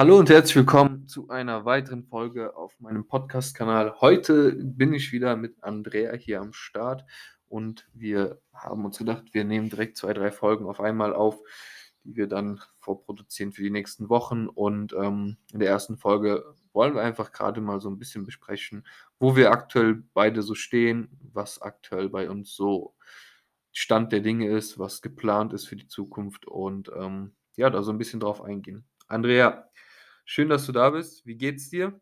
Hallo und herzlich willkommen zu einer weiteren Folge auf meinem Podcast-Kanal. Heute bin ich wieder mit Andrea hier am Start und wir haben uns gedacht, wir nehmen direkt zwei, drei Folgen auf einmal auf, die wir dann vorproduzieren für die nächsten Wochen. Und ähm, in der ersten Folge wollen wir einfach gerade mal so ein bisschen besprechen, wo wir aktuell beide so stehen, was aktuell bei uns so Stand der Dinge ist, was geplant ist für die Zukunft und ähm, ja, da so ein bisschen drauf eingehen. Andrea, schön, dass du da bist. Wie geht's dir?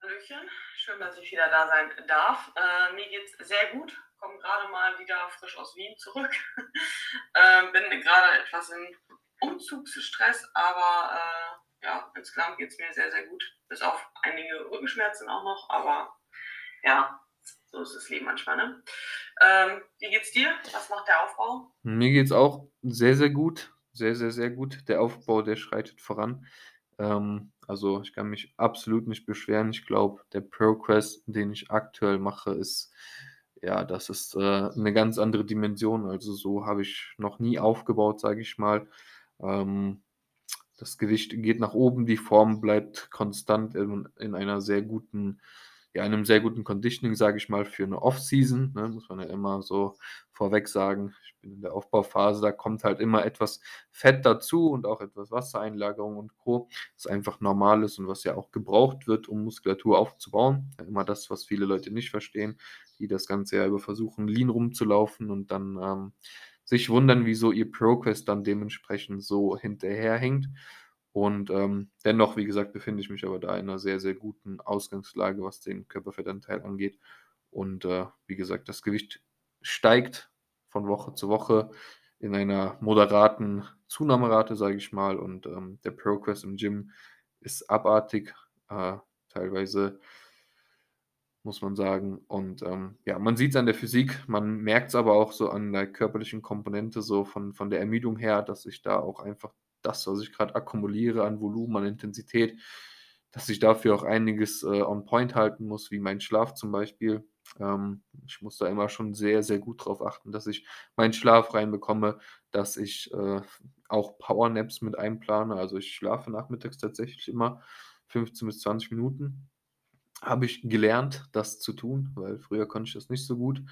Hallöchen, schön, dass ich wieder da sein darf. Äh, mir geht's sehr gut. Komme gerade mal wieder frisch aus Wien zurück. äh, bin gerade etwas in Umzugsstress, aber äh, ja, insgesamt geht es mir sehr, sehr gut. Bis auf einige Rückenschmerzen auch noch, aber ja, so ist das Leben manchmal. Ne? Ähm, wie geht's dir? Was macht der Aufbau? Mir geht's auch sehr, sehr gut sehr, sehr, sehr gut. Der Aufbau, der schreitet voran. Ähm, also ich kann mich absolut nicht beschweren. Ich glaube, der Progress, den ich aktuell mache, ist, ja, das ist äh, eine ganz andere Dimension. Also so habe ich noch nie aufgebaut, sage ich mal. Ähm, das Gewicht geht nach oben, die Form bleibt konstant in, in einer sehr guten ja, in einem sehr guten Conditioning, sage ich mal, für eine Off-Season, ne, muss man ja immer so vorweg sagen. Ich bin in der Aufbauphase, da kommt halt immer etwas Fett dazu und auch etwas Wassereinlagerung und Co. Das einfach normal ist und was ja auch gebraucht wird, um Muskulatur aufzubauen. Ja, immer das, was viele Leute nicht verstehen, die das Ganze ja über versuchen, lean rumzulaufen und dann ähm, sich wundern, wieso ihr Progress dann dementsprechend so hinterherhängt. Und ähm, dennoch, wie gesagt, befinde ich mich aber da in einer sehr, sehr guten Ausgangslage, was den Körperfettanteil angeht. Und äh, wie gesagt, das Gewicht steigt von Woche zu Woche in einer moderaten Zunahmerate, sage ich mal. Und ähm, der Progress im Gym ist abartig, äh, teilweise muss man sagen. Und ähm, ja, man sieht es an der Physik, man merkt es aber auch so an der körperlichen Komponente, so von, von der Ermüdung her, dass ich da auch einfach das, was ich gerade akkumuliere an Volumen, an Intensität, dass ich dafür auch einiges äh, on point halten muss, wie mein Schlaf zum Beispiel. Ähm, ich muss da immer schon sehr, sehr gut darauf achten, dass ich meinen Schlaf reinbekomme, dass ich äh, auch Powernaps mit einplane. Also ich schlafe nachmittags tatsächlich immer 15 bis 20 Minuten. Habe ich gelernt, das zu tun, weil früher konnte ich das nicht so gut.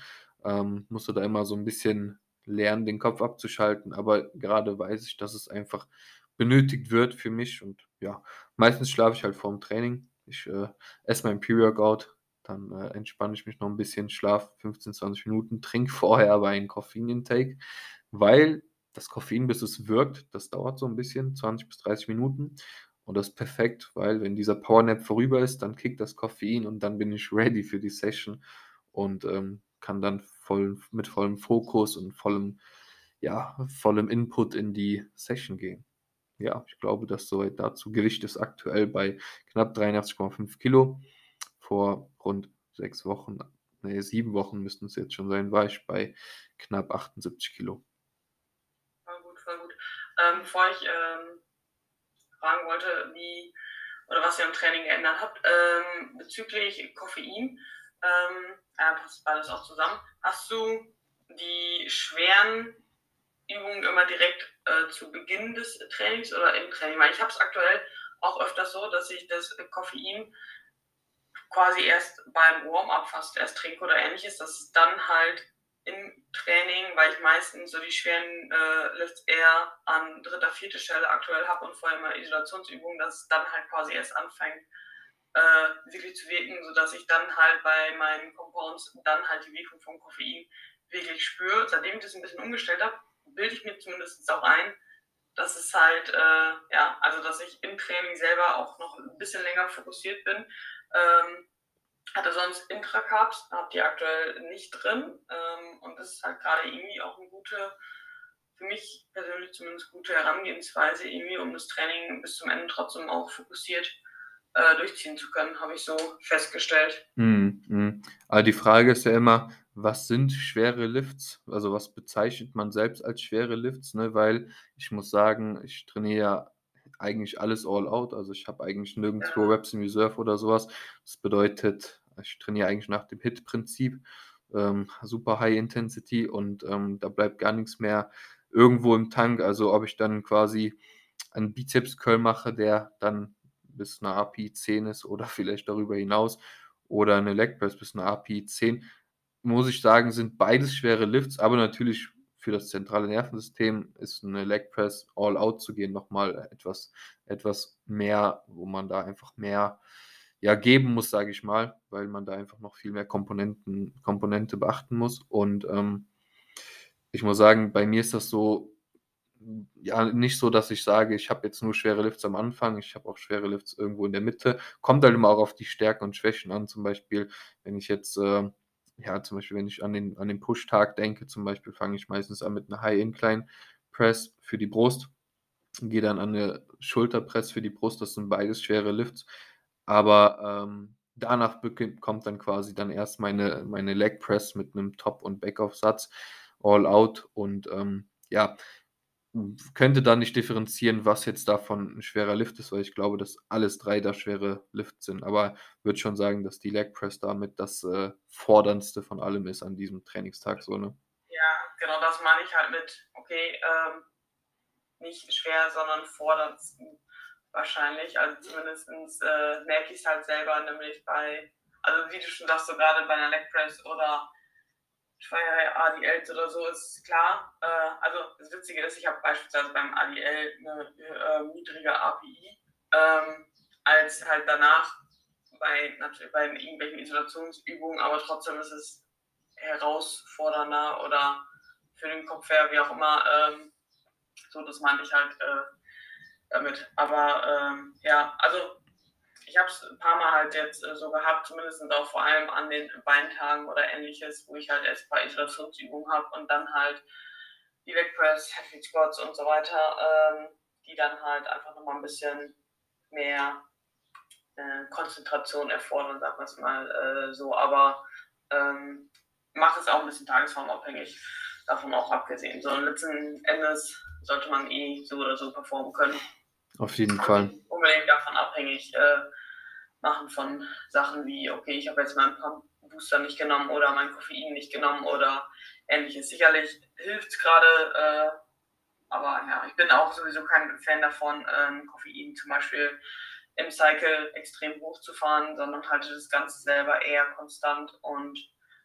Ähm, musste da immer so ein bisschen lernen, den Kopf abzuschalten. Aber gerade weiß ich, dass es einfach benötigt wird für mich. Und ja, meistens schlafe ich halt vorm Training. Ich äh, esse mein Pre-Workout, dann äh, entspanne ich mich noch ein bisschen, schlafe 15, 20 Minuten, trinke vorher aber einen Koffein-Intake, weil das Koffein, bis es wirkt, das dauert so ein bisschen, 20 bis 30 Minuten. Und das ist perfekt, weil wenn dieser Powernap vorüber ist, dann kickt das Koffein und dann bin ich ready für die Session und ähm, kann dann voll, mit vollem Fokus und vollem, ja, vollem Input in die Session gehen. Ja, ich glaube, dass soweit dazu. Gewicht ist aktuell bei knapp 83,5 Kilo. Vor rund sechs Wochen, nee, sieben Wochen müssten es jetzt schon sein, war ich bei knapp 78 Kilo. Voll gut, voll gut. Ähm, bevor ich ähm, fragen wollte, wie oder was ihr am Training geändert habt, ähm, bezüglich Koffein, ähm, ja, passt beides auch zusammen. Hast du die schweren Übungen immer direkt äh, zu Beginn des Trainings oder im Training? Weil ich habe es aktuell auch öfters so, dass ich das Koffein quasi erst beim Warm-up fast erst trinke oder ähnliches, dass es dann halt im Training, weil ich meistens so die schweren äh, Lifts eher an dritter, vierter Stelle aktuell habe und vorher immer Isolationsübungen, dass es dann halt quasi erst anfängt wirklich zu wirken, sodass ich dann halt bei meinen Compounds dann halt die Wirkung vom Koffein wirklich spüre. Seitdem ich das ein bisschen umgestellt habe, bilde ich mir zumindest auch ein, dass es halt, äh, ja, also dass ich im Training selber auch noch ein bisschen länger fokussiert bin. Ähm, hatte sonst Intracarbs, habt ihr aktuell nicht drin. Ähm, und das ist halt gerade irgendwie auch eine gute, für mich persönlich zumindest gute Herangehensweise, irgendwie, um das Training bis zum Ende trotzdem auch fokussiert äh, durchziehen zu können, habe ich so festgestellt. Mm, mm. Aber die Frage ist ja immer, was sind schwere Lifts? Also was bezeichnet man selbst als schwere Lifts? Ne? Weil ich muss sagen, ich trainiere ja eigentlich alles all out. Also ich habe eigentlich nirgendwo ja. Reps in Reserve oder sowas. Das bedeutet, ich trainiere eigentlich nach dem Hit-Prinzip. Ähm, super High Intensity und ähm, da bleibt gar nichts mehr irgendwo im Tank. Also ob ich dann quasi einen Bizeps-Curl mache, der dann bis eine API 10 ist oder vielleicht darüber hinaus oder eine Leg bis eine API 10, muss ich sagen, sind beides schwere Lifts, aber natürlich für das zentrale Nervensystem ist eine Leg all out zu gehen nochmal etwas, etwas mehr, wo man da einfach mehr ja, geben muss, sage ich mal, weil man da einfach noch viel mehr Komponenten, Komponente beachten muss. Und ähm, ich muss sagen, bei mir ist das so, ja, nicht so, dass ich sage, ich habe jetzt nur schwere Lifts am Anfang, ich habe auch schwere Lifts irgendwo in der Mitte. Kommt halt immer auch auf die Stärken und Schwächen an. Zum Beispiel, wenn ich jetzt, äh, ja, zum Beispiel, wenn ich an den, an den Push-Tag denke, zum Beispiel fange ich meistens an mit einer High-Incline-Press für die Brust, gehe dann an eine Schulterpress für die Brust, das sind beides schwere Lifts. Aber ähm, danach kommt dann quasi dann erst meine, meine Leg Press mit einem Top- und Backaufsatz, All Out und ähm, ja, könnte da nicht differenzieren, was jetzt davon ein schwerer Lift ist, weil ich glaube, dass alles drei da schwere Lifts sind. Aber würde schon sagen, dass die Leg Press damit das äh, forderndste von allem ist an diesem Trainingstag. So, ne? Ja, genau das meine ich halt mit, okay, ähm, nicht schwer, sondern forderndsten wahrscheinlich. Also zumindest äh, merke ich es halt selber, nämlich bei, also wie du schon sagst, so gerade bei einer Leg Press oder schwere ADLs oder so ist klar. Äh, also das Witzige ist, ich habe beispielsweise beim ADL eine äh, niedrige API, ähm, als halt danach bei, natürlich bei irgendwelchen Isolationsübungen, aber trotzdem ist es herausfordernder oder für den Kopf her, wie auch immer. Ähm, so, das meinte ich halt äh, damit. Aber ähm, ja, also ich habe es ein paar Mal halt jetzt äh, so gehabt, zumindest auch vor allem an den Beintagen oder ähnliches, wo ich halt erst ein paar Isolationsübungen habe und dann halt die Legpress, Heavy Squats und so weiter, ähm, die dann halt einfach nochmal ein bisschen mehr äh, Konzentration erfordern, sagen wir es mal äh, so. Aber ähm, mache es auch ein bisschen tagesformabhängig, davon auch abgesehen. So, letzten Endes sollte man eh so oder so performen können. Auf jeden Fall. Unbedingt davon abhängig äh, machen von Sachen wie, okay, ich habe jetzt meinen Booster nicht genommen oder mein Koffein nicht genommen oder ähnliches. Sicherlich hilft es gerade, äh, aber ja, ich bin auch sowieso kein Fan davon, äh, Koffein zum Beispiel im Cycle extrem hochzufahren, sondern halte das Ganze selber eher konstant und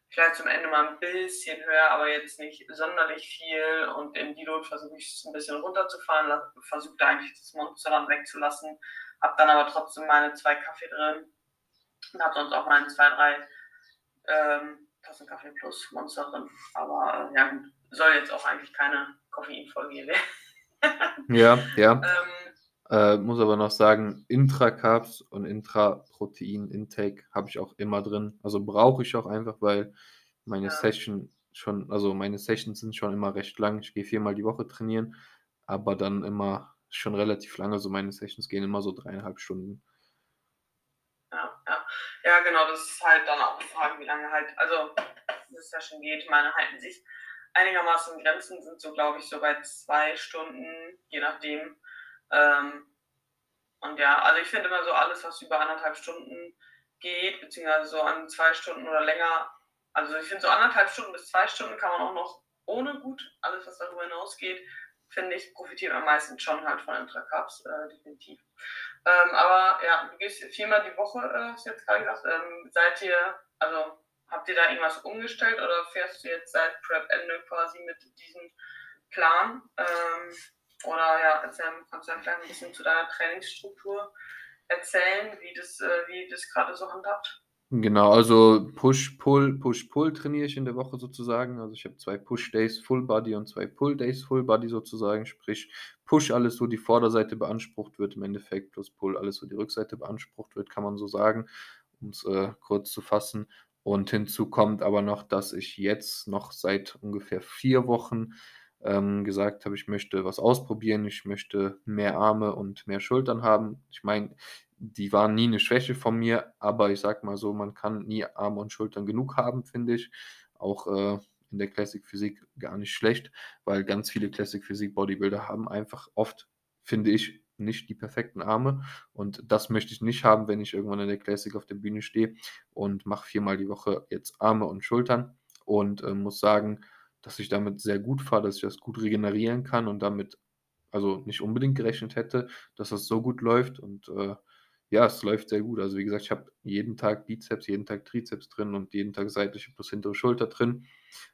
vielleicht zum Ende mal ein bisschen höher, aber jetzt nicht sonderlich viel. Und im Deload versuche ich es ein bisschen runterzufahren, versuche da eigentlich das Monster dann wegzulassen, habe dann aber trotzdem meine zwei Kaffee drin und habe sonst auch meine zwei, drei ähm, Tassen Kaffee plus Monster drin. Aber äh, ja, gut, soll jetzt auch eigentlich keine Koffeinfolge werden. ja, ja. Ähm, äh, muss aber noch sagen, Intra-Carbs und Intra-Protein-Intake habe ich auch immer drin. Also brauche ich auch einfach, weil meine ja. Session schon, also meine Sessions sind schon immer recht lang. Ich gehe viermal die Woche trainieren, aber dann immer schon relativ lange. So meine Sessions gehen immer so dreieinhalb Stunden. Ja, ja. ja, genau, das ist halt dann auch die Frage, wie lange halt, also eine Session geht. Meine halten sich einigermaßen Grenzen, sind so, glaube ich, so bei zwei Stunden, je nachdem. Ähm, und ja, also ich finde immer so alles, was über anderthalb Stunden geht, beziehungsweise so an zwei Stunden oder länger, also ich finde so anderthalb Stunden bis zwei Stunden kann man auch noch ohne gut, alles was darüber hinausgeht, finde ich, profitiert am meisten schon halt von Intracaps, äh, definitiv. Ähm, aber ja, du gehst viermal die Woche, äh, hast du jetzt gerade gesagt, ähm, seid ihr, also habt ihr da irgendwas umgestellt oder fährst du jetzt seit Prep-Ende quasi mit diesem Plan? Ähm, oder ja, erzähl, kannst du ja vielleicht ein bisschen zu deiner Trainingsstruktur erzählen, wie das, äh, das gerade so handhabt? Genau, also Push-Pull, Push-Pull trainiere ich in der Woche sozusagen. Also ich habe zwei Push-Days Full Body und zwei Pull-Days Full Body sozusagen. Sprich, Push alles, wo die Vorderseite beansprucht wird im Endeffekt, plus Pull alles, wo die Rückseite beansprucht wird, kann man so sagen, um es äh, kurz zu fassen. Und hinzu kommt aber noch, dass ich jetzt noch seit ungefähr vier Wochen ähm, gesagt habe, ich möchte was ausprobieren, ich möchte mehr Arme und mehr Schultern haben. Ich meine, die waren nie eine Schwäche von mir, aber ich sag mal so, man kann nie Arme und Schultern genug haben, finde ich. Auch äh, in der Classic Physik gar nicht schlecht, weil ganz viele Classic Physik Bodybuilder haben einfach oft, finde ich, nicht die perfekten Arme. Und das möchte ich nicht haben, wenn ich irgendwann in der Classic auf der Bühne stehe und mache viermal die Woche jetzt Arme und Schultern. Und äh, muss sagen, dass ich damit sehr gut fahre, dass ich das gut regenerieren kann und damit also nicht unbedingt gerechnet hätte, dass das so gut läuft. Und, äh, ja, es läuft sehr gut. Also, wie gesagt, ich habe jeden Tag Bizeps, jeden Tag Trizeps drin und jeden Tag seitliche plus hintere Schulter drin.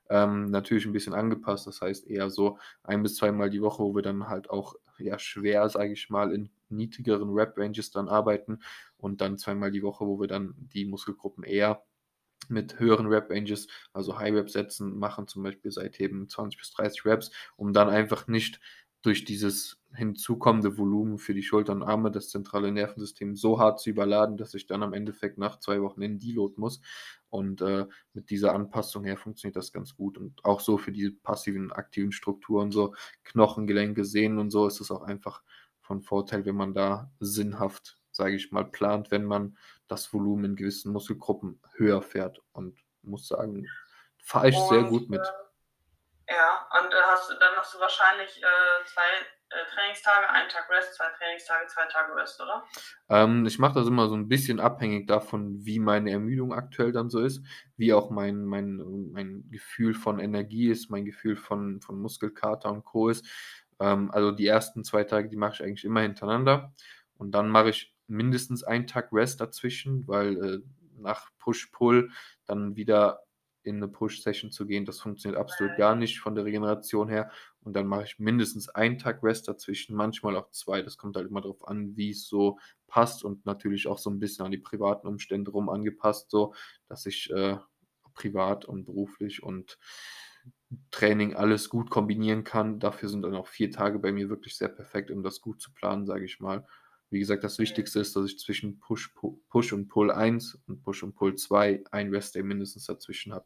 Ähm, natürlich ein bisschen angepasst, das heißt eher so ein bis zweimal die Woche, wo wir dann halt auch, ja, schwer, sage ich mal, in niedrigeren Rep-Ranges dann arbeiten und dann zweimal die Woche, wo wir dann die Muskelgruppen eher mit höheren Rep-Ranges, also High-Rep-Sätzen machen, zum Beispiel Seitheben 20 bis 30 Reps, um dann einfach nicht durch dieses hinzukommende Volumen für die Schultern und Arme das zentrale Nervensystem so hart zu überladen, dass ich dann am Endeffekt nach zwei Wochen in Deload muss. Und äh, mit dieser Anpassung her funktioniert das ganz gut. Und auch so für die passiven, aktiven Strukturen, so Knochengelenke, Sehnen und so, ist es auch einfach von Vorteil, wenn man da sinnhaft, sage ich mal, plant, wenn man das Volumen in gewissen Muskelgruppen höher fährt. Und muss sagen, fahre ich und, sehr gut mit. Äh, ja, und äh, hast, dann hast du wahrscheinlich äh, zwei äh, Trainingstage, einen Tag Rest, zwei Trainingstage, zwei Tage Rest, oder? Ähm, ich mache das immer so ein bisschen abhängig davon, wie meine Ermüdung aktuell dann so ist, wie auch mein, mein, mein Gefühl von Energie ist, mein Gefühl von, von Muskelkater und Co. ist. Ähm, also die ersten zwei Tage, die mache ich eigentlich immer hintereinander. Und dann mache ich mindestens einen Tag Rest dazwischen, weil äh, nach Push-Pull dann wieder in eine Push-Session zu gehen, das funktioniert absolut gar nicht von der Regeneration her. Und dann mache ich mindestens einen Tag Rest dazwischen, manchmal auch zwei. Das kommt halt immer darauf an, wie es so passt und natürlich auch so ein bisschen an die privaten Umstände rum angepasst, so dass ich äh, privat und beruflich und Training alles gut kombinieren kann. Dafür sind dann auch vier Tage bei mir wirklich sehr perfekt, um das gut zu planen, sage ich mal. Wie gesagt, das Wichtigste ist, dass ich zwischen Push, Push und Pull 1 und Push und Pull 2 ein Rest Day mindestens dazwischen habe.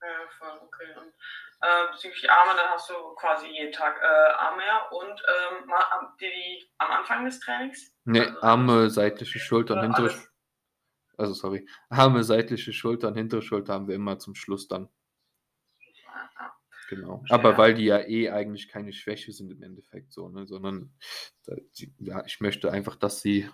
Ja, voll, okay. Und äh, bezüglich Arme, dann hast du quasi jeden Tag äh, Arme. Und ähm, ihr die am Anfang des Trainings? Ne, also, Arme, seitliche Schultern, hintere. Also, sorry. Arme, seitliche Schultern, hintere Schulter haben wir immer zum Schluss dann. Genau. Aber weil die ja eh eigentlich keine Schwäche sind im Endeffekt so, ne? sondern ja, ich möchte einfach, dass sie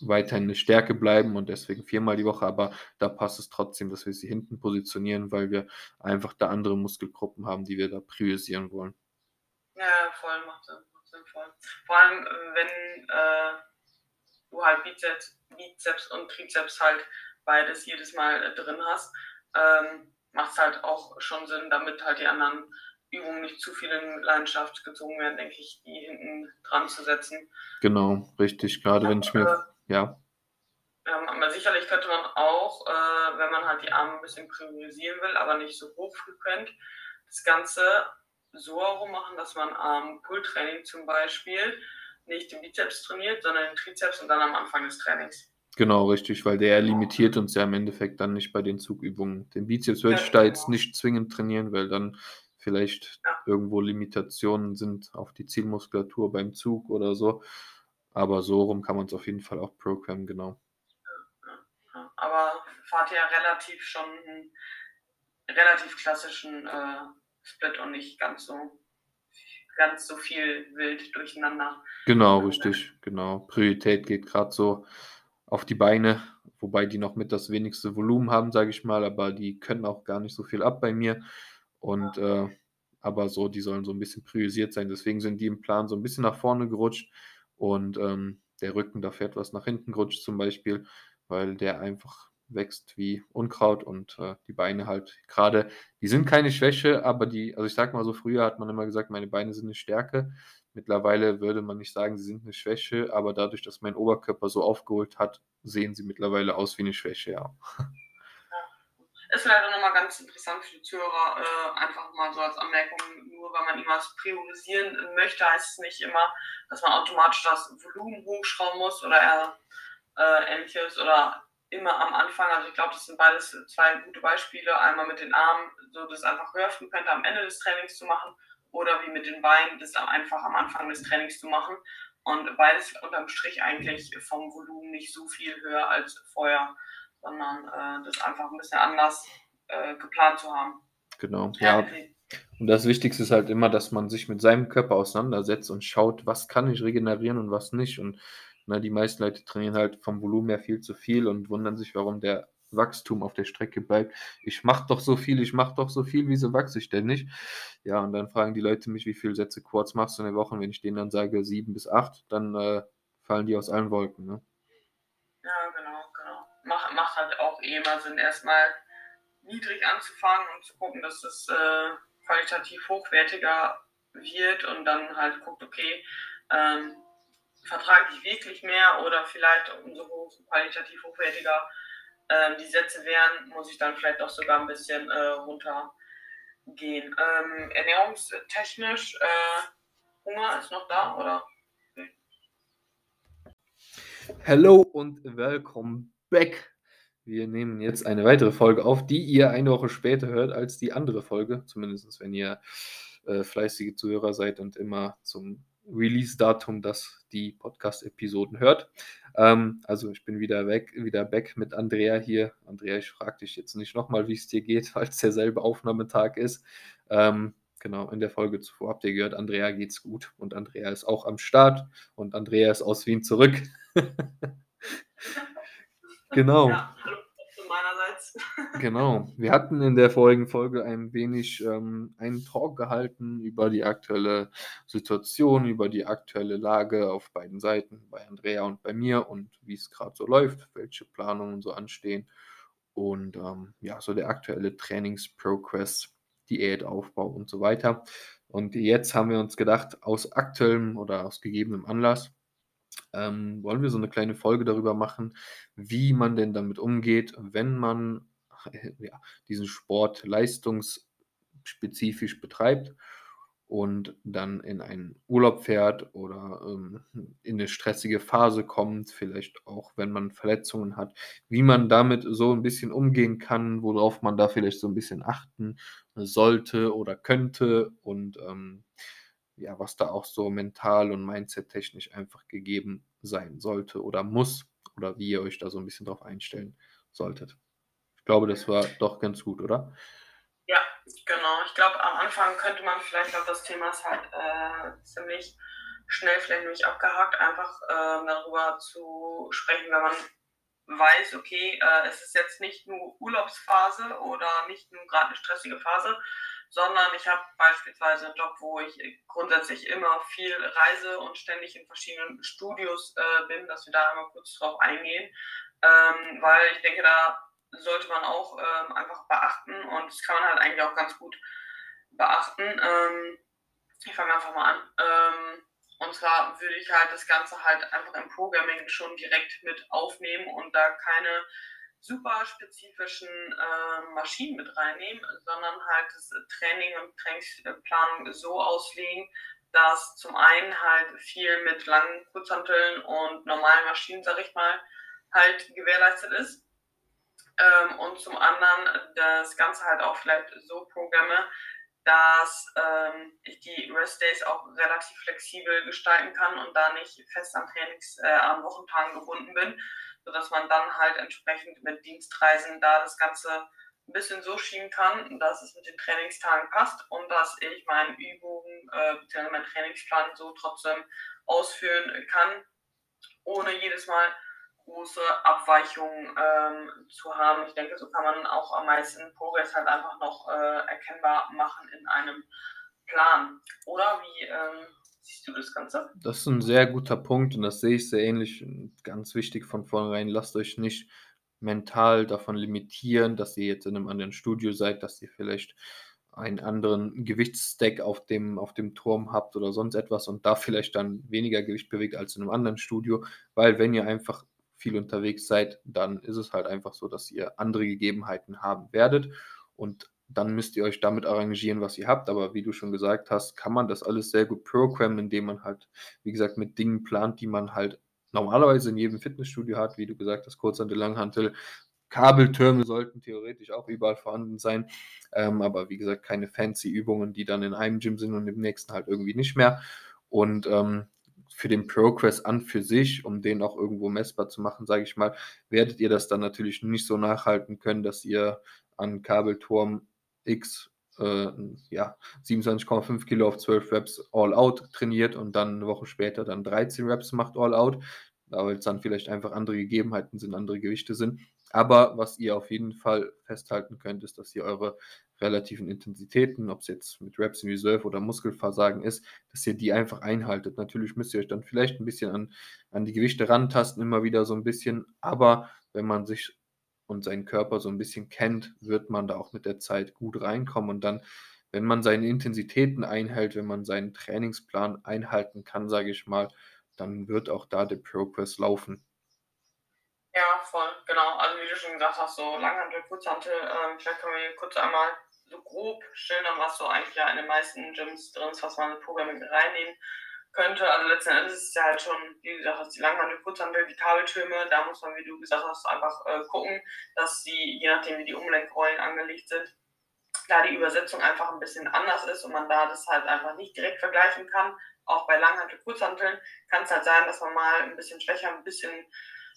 weiterhin eine Stärke bleiben und deswegen viermal die Woche, aber da passt es trotzdem, dass wir sie hinten positionieren, weil wir einfach da andere Muskelgruppen haben, die wir da priorisieren wollen. Ja, voll, macht Sinn, macht Sinn voll. Vor allem, wenn äh, du halt Bizeps, Bizeps und Trizeps halt beides jedes Mal äh, drin hast, ähm, macht es halt auch schon Sinn, damit halt die anderen Übungen nicht zu viel in Leidenschaft gezogen werden, denke ich, die hinten dran zu setzen. Genau, richtig. Gerade wenn ich mir, äh, ja. Ähm, aber sicherlich könnte man auch, äh, wenn man halt die Arme ein bisschen priorisieren will, aber nicht so hochfrequent, das Ganze so herum machen, dass man am Pull-Training zum Beispiel nicht den Bizeps trainiert, sondern den Trizeps und dann am Anfang des Trainings. Genau, richtig, weil der limitiert uns ja im Endeffekt dann nicht bei den Zugübungen. Den Bizeps würde ich da jetzt nicht zwingend trainieren, weil dann vielleicht ja. irgendwo Limitationen sind auf die Zielmuskulatur beim Zug oder so. Aber so rum kann man es auf jeden Fall auch programmen, genau. Aber fahrt ihr relativ schon einen relativ klassischen äh, Split und nicht ganz so ganz so viel wild durcheinander. Genau, richtig, genau. Priorität geht gerade so auf die Beine, wobei die noch mit das wenigste Volumen haben, sage ich mal, aber die können auch gar nicht so viel ab bei mir. Und äh, aber so, die sollen so ein bisschen priorisiert sein. Deswegen sind die im Plan so ein bisschen nach vorne gerutscht und ähm, der Rücken dafür etwas nach hinten gerutscht zum Beispiel, weil der einfach wächst wie Unkraut und äh, die Beine halt gerade, die sind keine Schwäche, aber die, also ich sag mal so, früher hat man immer gesagt, meine Beine sind eine Stärke. Mittlerweile würde man nicht sagen, sie sind eine Schwäche, aber dadurch, dass mein Oberkörper so aufgeholt hat, sehen sie mittlerweile aus wie eine Schwäche, ja. Ist auch nochmal ganz interessant für die Zuhörer, äh, einfach mal so als Anmerkung, nur weil man irgendwas priorisieren möchte, heißt es nicht immer, dass man automatisch das Volumen hochschrauben muss oder äh, ähnliches oder immer am Anfang. Also ich glaube, das sind beides zwei gute Beispiele. Einmal mit den Armen, so das einfach höher frequenter am Ende des Trainings zu machen oder wie mit den Beinen, das dann einfach am Anfang des Trainings zu machen. Und beides unterm Strich eigentlich vom Volumen nicht so viel höher als vorher, sondern äh, das einfach ein bisschen anders äh, geplant zu haben. Genau, ja. ja. Und das Wichtigste ist halt immer, dass man sich mit seinem Körper auseinandersetzt und schaut, was kann ich regenerieren und was nicht. Und na, die meisten Leute trainieren halt vom Volumen her viel zu viel und wundern sich, warum der Wachstum auf der Strecke bleibt. Ich mache doch so viel, ich mache doch so viel, wieso wachse ich denn nicht? Ja, und dann fragen die Leute mich, wie viele Sätze Quads machst du in der Woche? Und wenn ich denen dann sage sieben bis acht, dann äh, fallen die aus allen Wolken. Ne? Ja, genau, genau. Macht, macht halt auch eh immer Sinn, erstmal niedrig anzufangen und zu gucken, dass es äh, qualitativ hochwertiger wird und dann halt guckt, okay, ähm, vertrage ich wirklich mehr oder vielleicht umso hoch, qualitativ hochwertiger ähm, die Sätze wären, muss ich dann vielleicht auch sogar ein bisschen äh, runtergehen. Ähm, ernährungstechnisch, äh, Hunger ist noch da, oder? Hello und welcome back. Wir nehmen jetzt eine weitere Folge auf, die ihr eine Woche später hört als die andere Folge, zumindest wenn ihr äh, fleißige Zuhörer seid und immer zum Release-Datum, das die Podcast-Episoden hört. Ähm, also ich bin wieder weg, wieder back mit Andrea hier. Andrea, ich frage dich jetzt nicht nochmal, wie es dir geht, weil es derselbe Aufnahmetag ist. Ähm, genau, in der Folge zuvor habt ihr gehört, Andrea geht's gut und Andrea ist auch am Start und Andrea ist aus Wien zurück. genau. Ja, meinerseits. genau. Wir hatten in der vorigen Folge ein wenig ähm, einen Talk gehalten über die aktuelle Situation, über die aktuelle Lage auf beiden Seiten, bei Andrea und bei mir und wie es gerade so läuft, welche Planungen so anstehen und ähm, ja, so der aktuelle Trainingsprogress, Diätaufbau und so weiter. Und jetzt haben wir uns gedacht, aus aktuellem oder aus gegebenem Anlass, ähm, wollen wir so eine kleine Folge darüber machen, wie man denn damit umgeht, wenn man ja, diesen Sport leistungsspezifisch betreibt und dann in einen Urlaub fährt oder ähm, in eine stressige Phase kommt, vielleicht auch wenn man Verletzungen hat, wie man damit so ein bisschen umgehen kann, worauf man da vielleicht so ein bisschen achten sollte oder könnte und ähm, ja, was da auch so mental und mindset-technisch einfach gegeben sein sollte oder muss oder wie ihr euch da so ein bisschen drauf einstellen solltet. Ich glaube, das war doch ganz gut, oder? Ja, genau. Ich glaube, am Anfang könnte man vielleicht auch das Thema ist halt äh, ziemlich schnell vielleicht nämlich abgehakt, einfach äh, darüber zu sprechen, wenn man weiß, okay, äh, es ist jetzt nicht nur Urlaubsphase oder nicht nur gerade eine stressige Phase, sondern ich habe beispielsweise einen Job, wo ich grundsätzlich immer viel reise und ständig in verschiedenen Studios äh, bin, dass wir da einmal kurz drauf eingehen, ähm, weil ich denke, da sollte man auch ähm, einfach beachten und das kann man halt eigentlich auch ganz gut beachten. Ähm, ich fange einfach mal an. Ähm, und zwar würde ich halt das Ganze halt einfach im Programming schon direkt mit aufnehmen und da keine super spezifischen äh, Maschinen mit reinnehmen, sondern halt das Training und Trainingsplanung so auslegen, dass zum einen halt viel mit langen Kurzhanteln und normalen Maschinen, sag ich mal, halt gewährleistet ist. Ähm, und zum anderen das Ganze halt auch vielleicht so programme, dass ähm, ich die Rest Days auch relativ flexibel gestalten kann und da nicht fest an Trainings, äh, an Wochentagen gebunden bin, sodass man dann halt entsprechend mit Dienstreisen da das Ganze ein bisschen so schieben kann, dass es mit den Trainingstagen passt und dass ich meine Übungen äh, bzw. meinen Trainingsplan so trotzdem ausführen kann, ohne jedes Mal große Abweichungen ähm, zu haben. Ich denke, so kann man auch am meisten Progress halt einfach noch äh, erkennbar machen in einem Plan. Oder wie ähm, siehst du das Ganze? Das ist ein sehr guter Punkt und das sehe ich sehr ähnlich. Ganz wichtig von vornherein, lasst euch nicht mental davon limitieren, dass ihr jetzt in einem anderen Studio seid, dass ihr vielleicht einen anderen Gewichtsstack auf dem, auf dem Turm habt oder sonst etwas und da vielleicht dann weniger Gewicht bewegt als in einem anderen Studio, weil wenn ihr einfach viel unterwegs seid, dann ist es halt einfach so, dass ihr andere Gegebenheiten haben werdet und dann müsst ihr euch damit arrangieren, was ihr habt. Aber wie du schon gesagt hast, kann man das alles sehr gut programmen, indem man halt, wie gesagt, mit Dingen plant, die man halt normalerweise in jedem Fitnessstudio hat, wie du gesagt hast, Kurzhantel, Langhantel. Kabeltürme sollten theoretisch auch überall vorhanden sein, ähm, aber wie gesagt, keine fancy Übungen, die dann in einem Gym sind und im nächsten halt irgendwie nicht mehr. Und ähm, für den Progress an für sich, um den auch irgendwo messbar zu machen, sage ich mal, werdet ihr das dann natürlich nicht so nachhalten können, dass ihr an Kabelturm X äh, ja, 27,5 Kilo auf 12 Reps all out trainiert und dann eine Woche später dann 13 Reps macht all out, weil es dann vielleicht einfach andere Gegebenheiten sind, andere Gewichte sind. Aber was ihr auf jeden Fall festhalten könnt, ist, dass ihr eure relativen Intensitäten, ob es jetzt mit Reps in Reserve oder Muskelversagen ist, dass ihr die einfach einhaltet. Natürlich müsst ihr euch dann vielleicht ein bisschen an, an die Gewichte rantasten, immer wieder so ein bisschen, aber wenn man sich und seinen Körper so ein bisschen kennt, wird man da auch mit der Zeit gut reinkommen und dann, wenn man seine Intensitäten einhält, wenn man seinen Trainingsplan einhalten kann, sage ich mal, dann wird auch da der Progress laufen. Ja, voll, genau. Also wie du schon gesagt hast, so Langhantel, Kurzhantel, ähm, vielleicht können wir kurz einmal so grob schildern, was so eigentlich ja in den meisten Gyms drin ist, was man in Programming reinnehmen könnte. Also letzten Endes ist es ja halt schon, wie gesagt hast, die Langhandel, Kurzhandel, die Kabeltürme, da muss man, wie du gesagt hast, einfach äh, gucken, dass sie, je nachdem wie die Umlenkrollen angelegt sind, da die Übersetzung einfach ein bisschen anders ist und man da das halt einfach nicht direkt vergleichen kann. Auch bei Langhantel, Kurzhanteln kann es halt sein, dass man mal ein bisschen schwächer, ein bisschen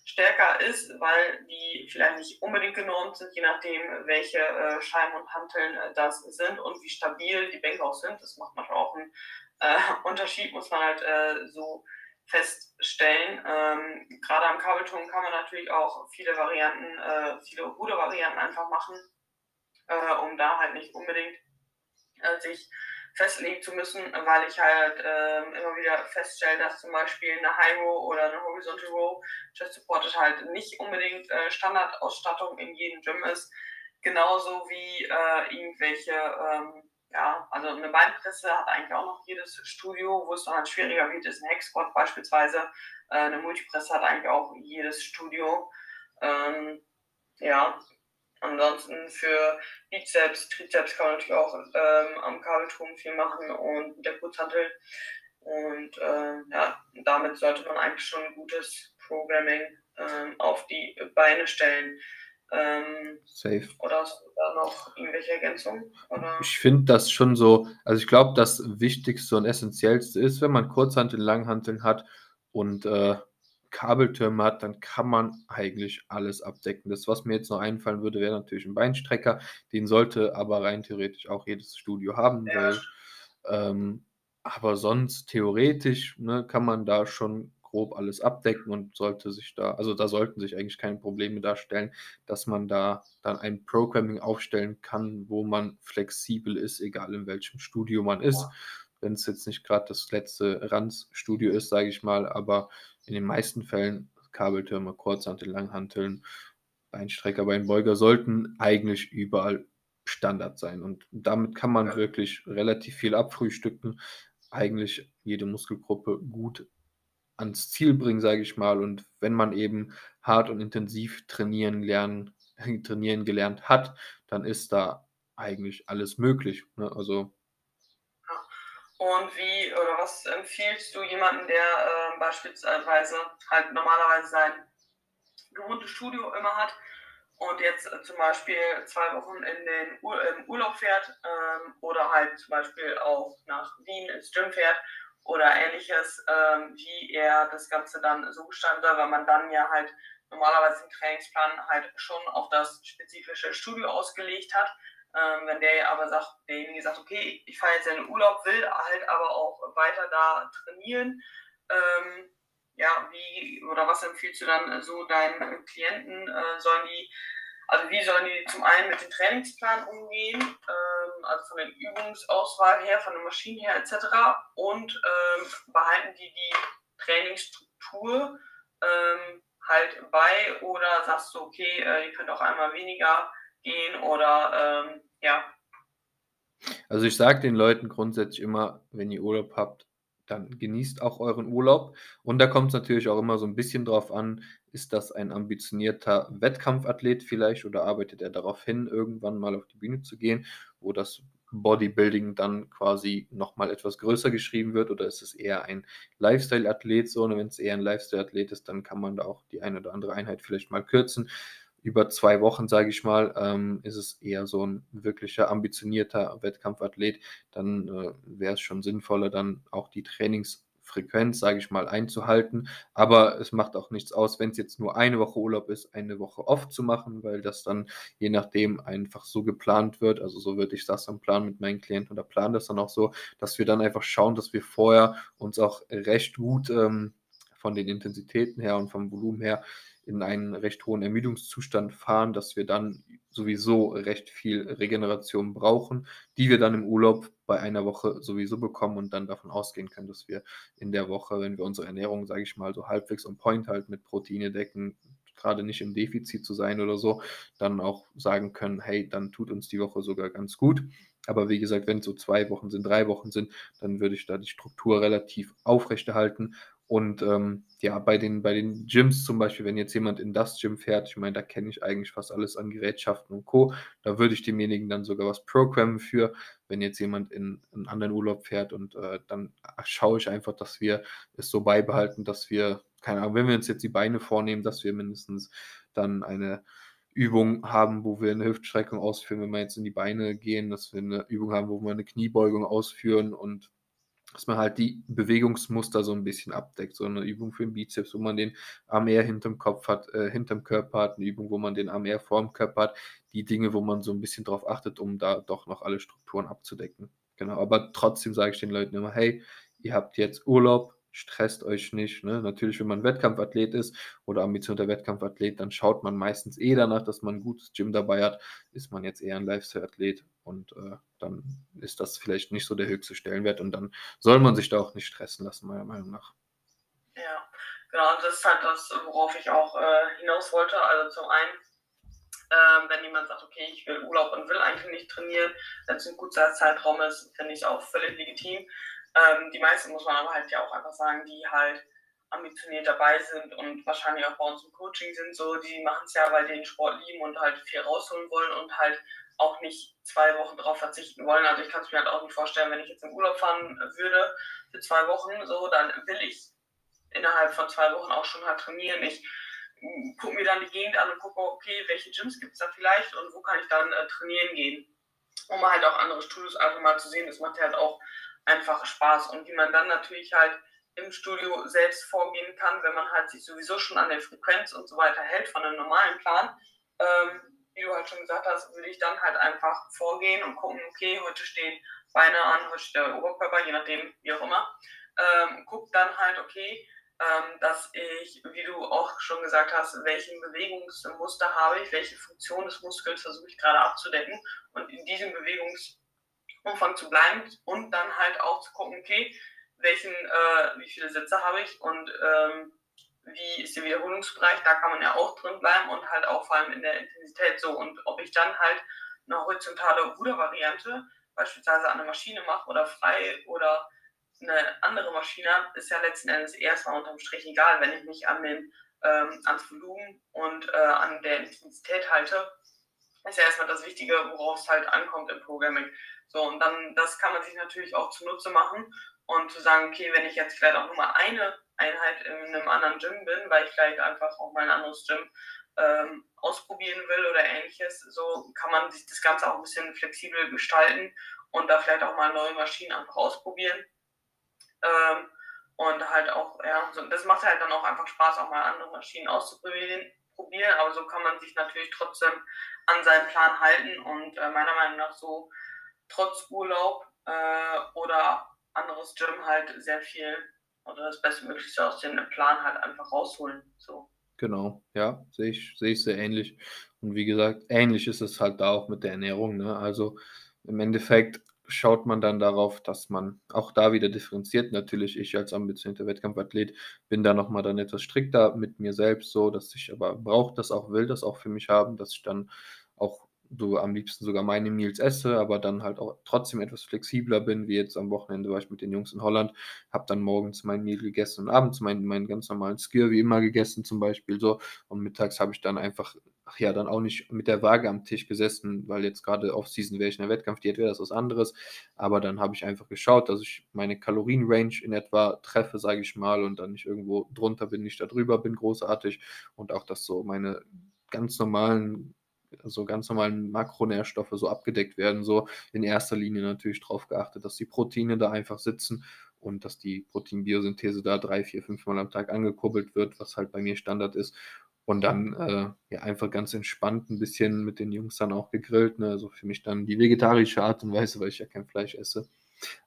stärker ist, weil die vielleicht nicht unbedingt genormt sind, je nachdem, welche äh, Scheiben und Hanteln äh, das sind und wie stabil die Bänke auch sind. Das macht manchmal auch einen äh, Unterschied, muss man halt äh, so feststellen. Ähm, Gerade am Kabelturm kann man natürlich auch viele Varianten, äh, viele Rudervarianten einfach machen, äh, um da halt nicht unbedingt sich festlegen zu müssen, weil ich halt ähm, immer wieder feststelle, dass zum Beispiel eine High Row oder eine Horizontal Row Chest Supported halt nicht unbedingt äh, Standardausstattung in jedem Gym ist. Genauso wie äh, irgendwelche, ähm, ja, also eine Beinpresse hat eigentlich auch noch jedes Studio, wo es dann halt schwieriger wird, ist ein Hex Squat beispielsweise. Äh, eine Multipresse hat eigentlich auch jedes Studio. Ähm, ja, Ansonsten für Bizeps, Trizeps kann man natürlich auch ähm, am Kabelturm viel machen und mit der Kurzhantel. Und ähm, ja, damit sollte man eigentlich schon ein gutes Programming ähm, auf die Beine stellen. Ähm, Safe. Oder hast du da noch irgendwelche Ergänzungen? Oder? Ich finde das schon so, also ich glaube, das Wichtigste und Essentiellste ist, wenn man Kurzhanteln, Langhanteln hat und äh, Kabeltürme hat, dann kann man eigentlich alles abdecken. Das, was mir jetzt noch einfallen würde, wäre natürlich ein Beinstrecker. Den sollte aber rein theoretisch auch jedes Studio haben, ja. weil, ähm, aber sonst theoretisch ne, kann man da schon grob alles abdecken und sollte sich da, also da sollten sich eigentlich keine Probleme darstellen, dass man da dann ein Programming aufstellen kann, wo man flexibel ist, egal in welchem Studio man ist. Ja. Wenn es jetzt nicht gerade das letzte Ranz-Studio ist, sage ich mal, aber in den meisten Fällen Kabeltürme, Kurzhanteln, Langhanteln, Beinstrecker, Beinbeuger sollten eigentlich überall Standard sein. Und damit kann man wirklich relativ viel abfrühstücken, eigentlich jede Muskelgruppe gut ans Ziel bringen, sage ich mal. Und wenn man eben hart und intensiv trainieren lernen, trainieren gelernt hat, dann ist da eigentlich alles möglich. Ne? Also und wie oder was empfiehlst du jemanden, der äh, beispielsweise halt normalerweise sein gewohntes Studio immer hat und jetzt äh, zum Beispiel zwei Wochen in den Ur im Urlaub fährt ähm, oder halt zum Beispiel auch nach Wien ins Gym fährt oder ähnliches, ähm, wie er das Ganze dann so gestalten soll, weil man dann ja halt normalerweise den Trainingsplan halt schon auf das spezifische Studio ausgelegt hat ähm, wenn der aber sagt, derjenige sagt, okay, ich fahre jetzt in den Urlaub, will halt aber auch weiter da trainieren. Ähm, ja, wie oder was empfiehlst du dann so deinen Klienten? Äh, sollen die, also wie sollen die zum einen mit dem Trainingsplan umgehen, ähm, also von der Übungsauswahl her, von der Maschine her etc. Und ähm, behalten die die Trainingsstruktur ähm, halt bei oder sagst du, okay, äh, ihr könnt auch einmal weniger gehen oder ähm, ja. Also ich sage den Leuten grundsätzlich immer, wenn ihr Urlaub habt, dann genießt auch euren Urlaub. Und da kommt es natürlich auch immer so ein bisschen drauf an, ist das ein ambitionierter Wettkampfathlet vielleicht oder arbeitet er darauf hin, irgendwann mal auf die Bühne zu gehen, wo das Bodybuilding dann quasi nochmal etwas größer geschrieben wird oder ist es eher ein Lifestyle-Athlet so? Und wenn es eher ein Lifestyle-Athlet ist, dann kann man da auch die eine oder andere Einheit vielleicht mal kürzen über zwei Wochen, sage ich mal, ähm, ist es eher so ein wirklicher ambitionierter Wettkampfathlet, dann äh, wäre es schon sinnvoller, dann auch die Trainingsfrequenz, sage ich mal, einzuhalten. Aber es macht auch nichts aus, wenn es jetzt nur eine Woche Urlaub ist, eine Woche oft zu machen, weil das dann je nachdem einfach so geplant wird. Also so würde ich das dann planen mit meinen Klienten oder planen das dann auch so, dass wir dann einfach schauen, dass wir vorher uns auch recht gut ähm, von den Intensitäten her und vom Volumen her in einen recht hohen Ermüdungszustand fahren, dass wir dann sowieso recht viel Regeneration brauchen, die wir dann im Urlaub bei einer Woche sowieso bekommen und dann davon ausgehen können, dass wir in der Woche, wenn wir unsere Ernährung, sage ich mal, so halbwegs on point halt mit Proteine decken, gerade nicht im Defizit zu sein oder so, dann auch sagen können, hey, dann tut uns die Woche sogar ganz gut. Aber wie gesagt, wenn es so zwei Wochen sind, drei Wochen sind, dann würde ich da die Struktur relativ aufrechterhalten und ähm, ja, bei den, bei den Gyms zum Beispiel, wenn jetzt jemand in das Gym fährt, ich meine, da kenne ich eigentlich fast alles an Gerätschaften und Co., da würde ich demjenigen dann sogar was programmen für. Wenn jetzt jemand in einen anderen Urlaub fährt und äh, dann schaue ich einfach, dass wir es so beibehalten, dass wir, keine Ahnung, wenn wir uns jetzt die Beine vornehmen, dass wir mindestens dann eine Übung haben, wo wir eine Hüftstreckung ausführen, wenn wir jetzt in die Beine gehen, dass wir eine Übung haben, wo wir eine Kniebeugung ausführen und dass man halt die Bewegungsmuster so ein bisschen abdeckt. So eine Übung für den Bizeps, wo man den Arm eher hinterm Kopf hat, äh, hinterm Körper hat, eine Übung, wo man den Arm eher vorm Körper hat. Die Dinge, wo man so ein bisschen drauf achtet, um da doch noch alle Strukturen abzudecken. Genau, aber trotzdem sage ich den Leuten immer, hey, ihr habt jetzt Urlaub, stresst euch nicht. Ne? Natürlich, wenn man Wettkampfathlet ist oder ambitionierter Wettkampfathlet, dann schaut man meistens eh danach, dass man ein gutes Gym dabei hat. Ist man jetzt eher ein Lifestyle-Athlet und äh, dann ist das vielleicht nicht so der höchste Stellenwert und dann soll man sich da auch nicht stressen lassen, meiner Meinung nach. Ja, genau, das ist halt das, worauf ich auch äh, hinaus wollte. Also zum einen, ähm, wenn jemand sagt, okay, ich will Urlaub und will eigentlich nicht trainieren, wenn es ein guter Zeitraum ist, finde ich es auch völlig legitim. Ähm, die meisten muss man aber halt ja auch einfach sagen, die halt ambitioniert dabei sind und wahrscheinlich auch bei uns im Coaching sind, so, die machen es ja, weil die den Sport lieben und halt viel rausholen wollen und halt auch nicht zwei Wochen darauf verzichten wollen. Also ich kann es mir halt auch nicht vorstellen, wenn ich jetzt in Urlaub fahren würde für zwei Wochen, so, dann will ich innerhalb von zwei Wochen auch schon halt trainieren. Ich gucke mir dann die Gegend an und gucke, okay, welche Gyms gibt es da vielleicht und wo kann ich dann äh, trainieren gehen. Um halt auch andere Studios einfach mal zu sehen. Das macht halt auch einfach Spaß. Und wie man dann natürlich halt im Studio selbst vorgehen kann, wenn man halt sich sowieso schon an der Frequenz und so weiter hält von einem normalen Plan. Ähm, wie du halt schon gesagt hast, würde ich dann halt einfach vorgehen und gucken, okay, heute stehen Beine an, heute steht der Oberkörper, je nachdem, wie auch immer. Ähm, guck dann halt, okay, ähm, dass ich, wie du auch schon gesagt hast, welchen Bewegungsmuster habe ich, welche Funktion des Muskels versuche ich gerade abzudecken und in diesem Bewegungs Umfang zu bleiben und dann halt auch zu gucken, okay, welchen, äh, wie viele Sitze habe ich und ähm, wie ist der Wiederholungsbereich, da kann man ja auch drin bleiben und halt auch vor allem in der Intensität so. Und ob ich dann halt eine horizontale Rudervariante beispielsweise an der Maschine mache oder frei oder eine andere Maschine, ist ja letzten Endes erstmal unterm Strich egal, wenn ich mich an den ähm, ans Volumen und äh, an der Intensität halte, ist ja erstmal das Wichtige, worauf es halt ankommt im Programming. So, und dann, das kann man sich natürlich auch zunutze machen und zu sagen, okay, wenn ich jetzt vielleicht auch nur mal eine Einheit in einem anderen Gym bin, weil ich vielleicht einfach auch mal ein anderes Gym ähm, ausprobieren will oder ähnliches, so kann man sich das Ganze auch ein bisschen flexibel gestalten und da vielleicht auch mal neue Maschinen einfach ausprobieren. Ähm, und halt auch, ja, so, das macht halt dann auch einfach Spaß, auch mal andere Maschinen auszuprobieren. Probieren, aber so kann man sich natürlich trotzdem an seinen Plan halten und äh, meiner Meinung nach so trotz Urlaub äh, oder anderes Gym halt sehr viel oder das Bestmöglichste aus dem Plan halt einfach rausholen. So. Genau, ja, sehe ich, sehe ich sehr ähnlich. Und wie gesagt, ähnlich ist es halt da auch mit der Ernährung. Ne? Also im Endeffekt schaut man dann darauf, dass man auch da wieder differenziert. Natürlich, ich als ambitionierter Wettkampfathlet bin da nochmal dann etwas strikter mit mir selbst, so dass ich aber brauche das auch, will das auch für mich haben, dass ich dann auch so am liebsten sogar meine Meals esse, aber dann halt auch trotzdem etwas flexibler bin, wie jetzt am Wochenende war ich mit den Jungs in Holland, habe dann morgens mein Meal gegessen und abends meinen, meinen ganz normalen Skier wie immer gegessen zum Beispiel so. Und mittags habe ich dann einfach, ach ja, dann auch nicht mit der Waage am Tisch gesessen, weil jetzt gerade Off-Season wäre ich in der Wettkampfdiät, wäre das was anderes, aber dann habe ich einfach geschaut, dass ich meine Kalorienrange in etwa treffe, sage ich mal, und dann nicht irgendwo drunter bin, nicht da drüber bin, großartig. Und auch, dass so meine ganz normalen also ganz normalen Makronährstoffe so abgedeckt werden. So in erster Linie natürlich darauf geachtet, dass die Proteine da einfach sitzen und dass die Proteinbiosynthese da drei, vier, fünf Mal am Tag angekurbelt wird, was halt bei mir Standard ist. Und dann äh, ja einfach ganz entspannt ein bisschen mit den Jungs dann auch gegrillt. Ne? Also für mich dann die vegetarische Art und Weise, weil ich ja kein Fleisch esse.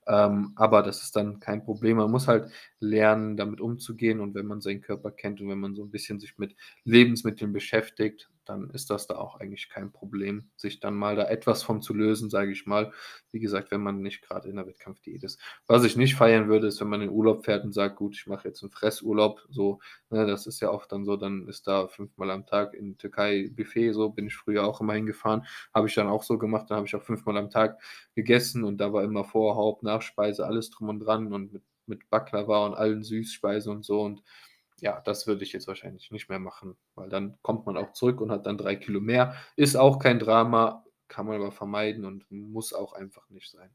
Ähm, aber das ist dann kein Problem. Man muss halt lernen, damit umzugehen und wenn man seinen Körper kennt und wenn man so ein bisschen sich mit Lebensmitteln beschäftigt, dann ist das da auch eigentlich kein Problem, sich dann mal da etwas von zu lösen, sage ich mal. Wie gesagt, wenn man nicht gerade in der Wettkampfdiät ist. Was ich nicht feiern würde, ist, wenn man in Urlaub fährt und sagt: „Gut, ich mache jetzt einen Fressurlaub“, so, ne? Das ist ja oft dann so, dann ist da fünfmal am Tag in Türkei Buffet, so bin ich früher auch immer hingefahren. Habe ich dann auch so gemacht, dann habe ich auch fünfmal am Tag gegessen und da war immer Vor, Haupt, Nachspeise, alles drum und dran und mit mit Baklava und allen Süßspeisen und so und ja, das würde ich jetzt wahrscheinlich nicht mehr machen, weil dann kommt man auch zurück und hat dann drei Kilo mehr. Ist auch kein Drama, kann man aber vermeiden und muss auch einfach nicht sein.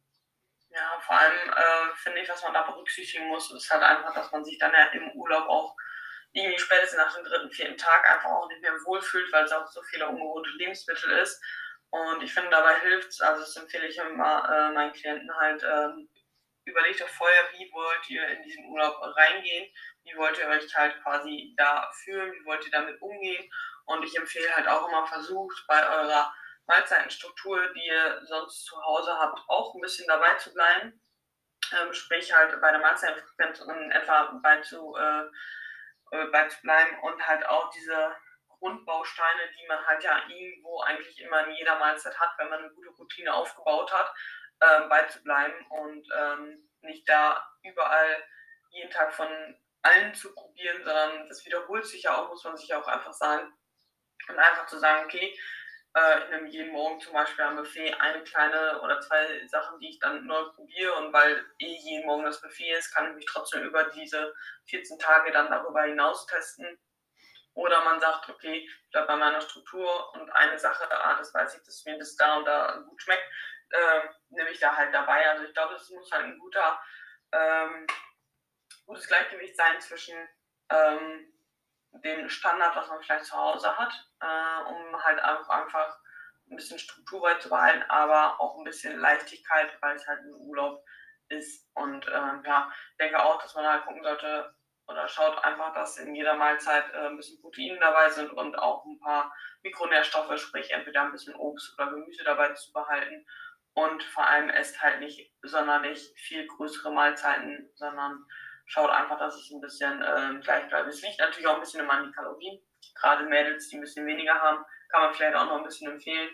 Ja, vor allem äh, finde ich, was man da berücksichtigen muss, ist halt einfach, dass man sich dann ja im Urlaub auch irgendwie spätestens nach dem dritten, vierten Tag einfach auch nicht mehr wohlfühlt, weil es auch so viele ungewohnte Lebensmittel ist. Und ich finde, dabei hilft es, also das empfehle ich immer äh, meinen Klienten halt, ähm, überlegt euch vorher, wie wollt ihr in diesen Urlaub reingehen, wie wollt ihr euch halt quasi da fühlen, wie wollt ihr damit umgehen. Und ich empfehle halt auch immer, versucht bei eurer Mahlzeitenstruktur, die ihr sonst zu Hause habt, auch ein bisschen dabei zu bleiben. Ähm, sprich halt bei der Mahlzeitenfrequenz in etwa bei zu, äh, äh, bei zu bleiben und halt auch diese Grundbausteine, die man halt ja irgendwo eigentlich immer in jeder Mahlzeit hat, wenn man eine gute Routine aufgebaut hat, äh, beizubleiben und ähm, nicht da überall jeden Tag von allen zu probieren, sondern das wiederholt sich ja auch, muss man sich auch einfach sagen. Und einfach zu sagen, okay, äh, ich nehme jeden Morgen zum Beispiel am Buffet eine kleine oder zwei Sachen, die ich dann neu probiere und weil eh jeden Morgen das Buffet ist, kann ich mich trotzdem über diese 14 Tage dann darüber hinaus testen. Oder man sagt, okay, ich bleibe bei meiner Struktur und eine Sache, ah, das weiß ich, dass mir das da und da gut schmeckt, äh, nehme ich da halt dabei. Also ich glaube, es muss halt ein guter, ähm, gutes Gleichgewicht sein zwischen ähm, dem Standard, was man vielleicht zu Hause hat, äh, um halt einfach, einfach ein bisschen Struktur beizubehalten, aber auch ein bisschen Leichtigkeit, weil es halt ein Urlaub ist. Und ähm, ja, denke auch, dass man halt gucken sollte oder schaut einfach, dass in jeder Mahlzeit äh, ein bisschen Proteine dabei sind und auch ein paar Mikronährstoffe, sprich entweder ein bisschen Obst oder Gemüse dabei zu behalten und vor allem esst halt nicht sonderlich viel größere Mahlzeiten, sondern schaut einfach, dass es ein bisschen äh, gleich bleibt. Es liegt natürlich auch ein bisschen an den Kalorien. Gerade Mädels, die ein bisschen weniger haben, kann man vielleicht auch noch ein bisschen empfehlen,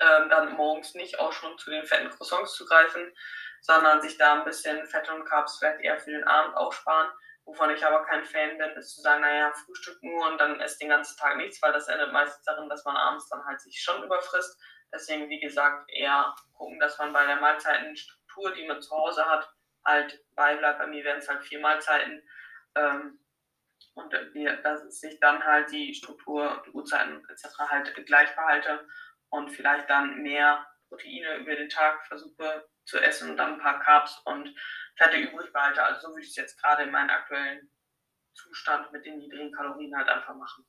ähm, dann morgens nicht auch schon zu den fetten Croissants zu greifen, sondern sich da ein bisschen Fette und Carbs vielleicht eher für den Abend aufsparen. Wovon ich aber kein Fan bin, ist zu sagen, naja, Frühstück nur und dann esst den ganzen Tag nichts, weil das endet meistens darin, dass man abends dann halt sich schon überfrisst. Deswegen, wie gesagt, eher gucken, dass man bei der Mahlzeitenstruktur, die man zu Hause hat, halt beibleibt. Bei mir wären es halt vier Mahlzeiten. Ähm, und dass ich dann halt die Struktur, die Uhrzeiten etc. halt gleich behalte und vielleicht dann mehr Proteine über den Tag versuche zu essen und dann ein paar Carbs und Fette übrig behalte. Also so würde ich es jetzt gerade in meinem aktuellen Zustand mit den niedrigen Kalorien halt einfach machen.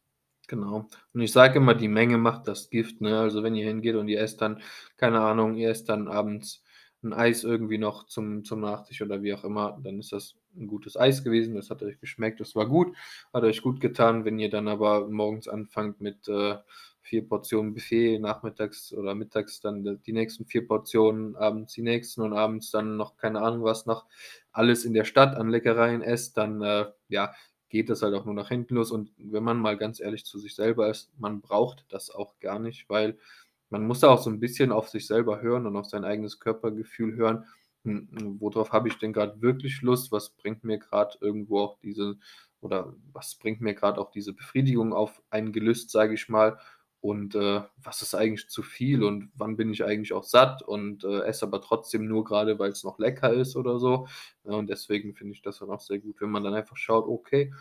Genau. Und ich sage immer, die Menge macht das Gift, ne? Also, wenn ihr hingeht und ihr esst dann keine Ahnung, ihr esst dann abends ein Eis irgendwie noch zum zum Nachtisch oder wie auch immer, dann ist das ein gutes Eis gewesen. Das hat euch geschmeckt, das war gut, hat euch gut getan. Wenn ihr dann aber morgens anfangt mit, äh, 4 Portionen Buffet, nachmittags oder mittags dann die nächsten vier Portionen, abends die nächsten und abends dann noch keine Ahnung was noch alles in der Stadt an Leckereien esst, dann, äh, ja, geht das halt auch nur nach hinten los. Und wenn man mal ganz ehrlich zu sich selber ist, man braucht das auch gar nicht, weil man muss da auch so ein bisschen auf sich selber hören und auf sein eigenes Körpergefühl hören. Hm, hm, worauf habe ich denn gerade wirklich Lust? Was bringt mir gerade irgendwo auch diese oder was bringt mir gerade auch diese Befriedigung auf ein Gelüst, sage ich mal? Und, äh, was ist eigentlich zu viel und wann bin ich eigentlich auch satt und, äh, esse aber trotzdem nur gerade, weil es noch lecker ist oder so. Und deswegen finde ich das dann auch sehr gut, wenn man dann einfach schaut: „Okay,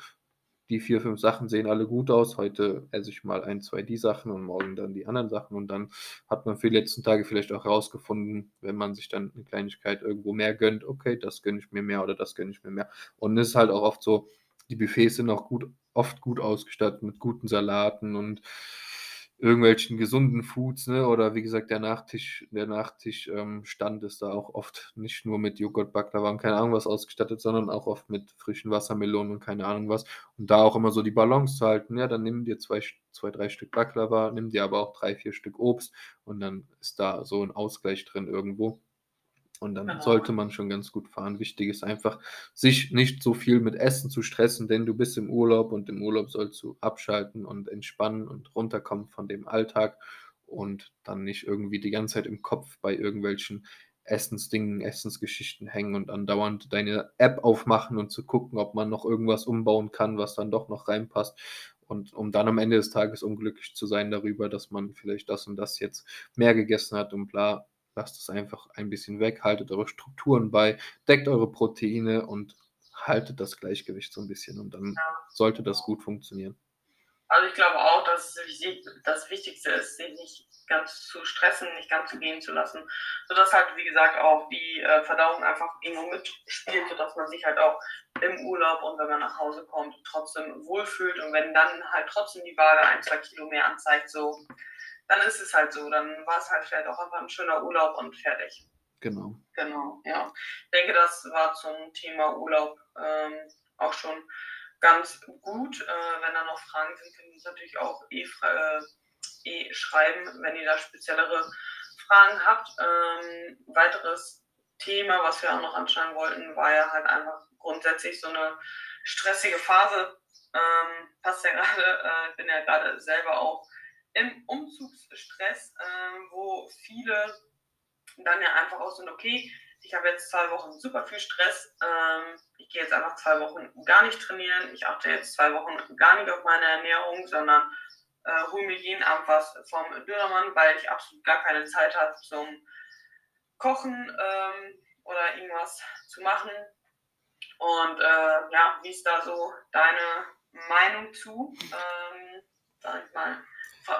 die 4, 5 Sachen sehen alle gut aus. Heute esse ich mal ein, zwei die Sachen und morgen dann die anderen Sachen.“ Und dann hat man für die letzten Tage vielleicht auch herausgefunden, wenn man sich dann eine Kleinigkeit irgendwo mehr gönnt: „Okay, das gönne ich mir mehr oder das gönne ich mir mehr.“ Und es ist halt auch oft so, die Buffets sind auch gut oft gut ausgestattet mit guten Salaten und irgendwelchen gesunden Foods, ne? Oder wie gesagt, der Nachtisch der Nachtischstand ähm, ist da auch oft nicht nur mit Joghurt, Baklava und keine Ahnung was ausgestattet, sondern auch oft mit frischen Wassermelonen und keine Ahnung was. Und da auch immer so die Balance zu halten. Ja, dann nimm dir zwei, zwei drei Stück Baklava, nimm dir aber auch drei, vier Stück Obst und dann ist da so ein Ausgleich drin irgendwo. Und dann Genau. sollte man schon ganz gut fahren. Wichtig ist einfach, sich nicht so viel mit Essen zu stressen, denn du bist im Urlaub und im Urlaub sollst du abschalten und entspannen und runterkommen von dem Alltag und dann nicht irgendwie die ganze Zeit im Kopf bei irgendwelchen Essensdingen, Essensgeschichten hängen und andauernd deine App aufmachen und zu gucken, ob man noch irgendwas umbauen kann, was dann doch noch reinpasst. Und um dann am Ende des Tages unglücklich zu sein darüber, dass man vielleicht das und das jetzt mehr gegessen hat und bla, lasst es einfach ein bisschen weg, haltet eure Strukturen bei, deckt eure Proteine und haltet das Gleichgewicht so ein bisschen und dann Ja. sollte das gut funktionieren. Also ich glaube auch, dass das Wichtigste ist, sich nicht ganz zu stressen, nicht ganz zu gehen zu lassen, sodass halt, wie gesagt, auch die äh, Verdauung einfach irgendwo mitspielt, sodass man sich halt auch im Urlaub und wenn man nach Hause kommt, trotzdem wohlfühlt und wenn dann halt trotzdem die Waage ein, zwei Kilo mehr anzeigt, so, dann ist es halt so, dann war es halt vielleicht auch einfach ein schöner Urlaub und fertig. Genau. Genau, ja. Ich denke, das war zum Thema Urlaub ähm, auch schon ganz gut. Äh, wenn da noch Fragen sind, können Sie uns natürlich auch eh, äh, eh schreiben, wenn ihr da speziellere Fragen habt. Ähm, weiteres Thema, was wir auch noch anschauen wollten, war ja halt einfach grundsätzlich so eine stressige Phase. Ähm, passt ja gerade, äh, ich bin ja gerade selber auch im Umzugsstress, äh, wo viele dann ja einfach auch sind, okay, ich habe jetzt zwei Wochen super viel Stress, ähm, ich gehe jetzt einfach zwei Wochen gar nicht trainieren, ich achte jetzt zwei Wochen gar nicht auf meine Ernährung, sondern äh, hole mir jeden Abend was vom Dönermann, weil ich absolut gar keine Zeit habe zum Kochen ähm, oder irgendwas zu machen. Und äh, ja, wie ist da so deine Meinung zu? Ähm, sag ich mal,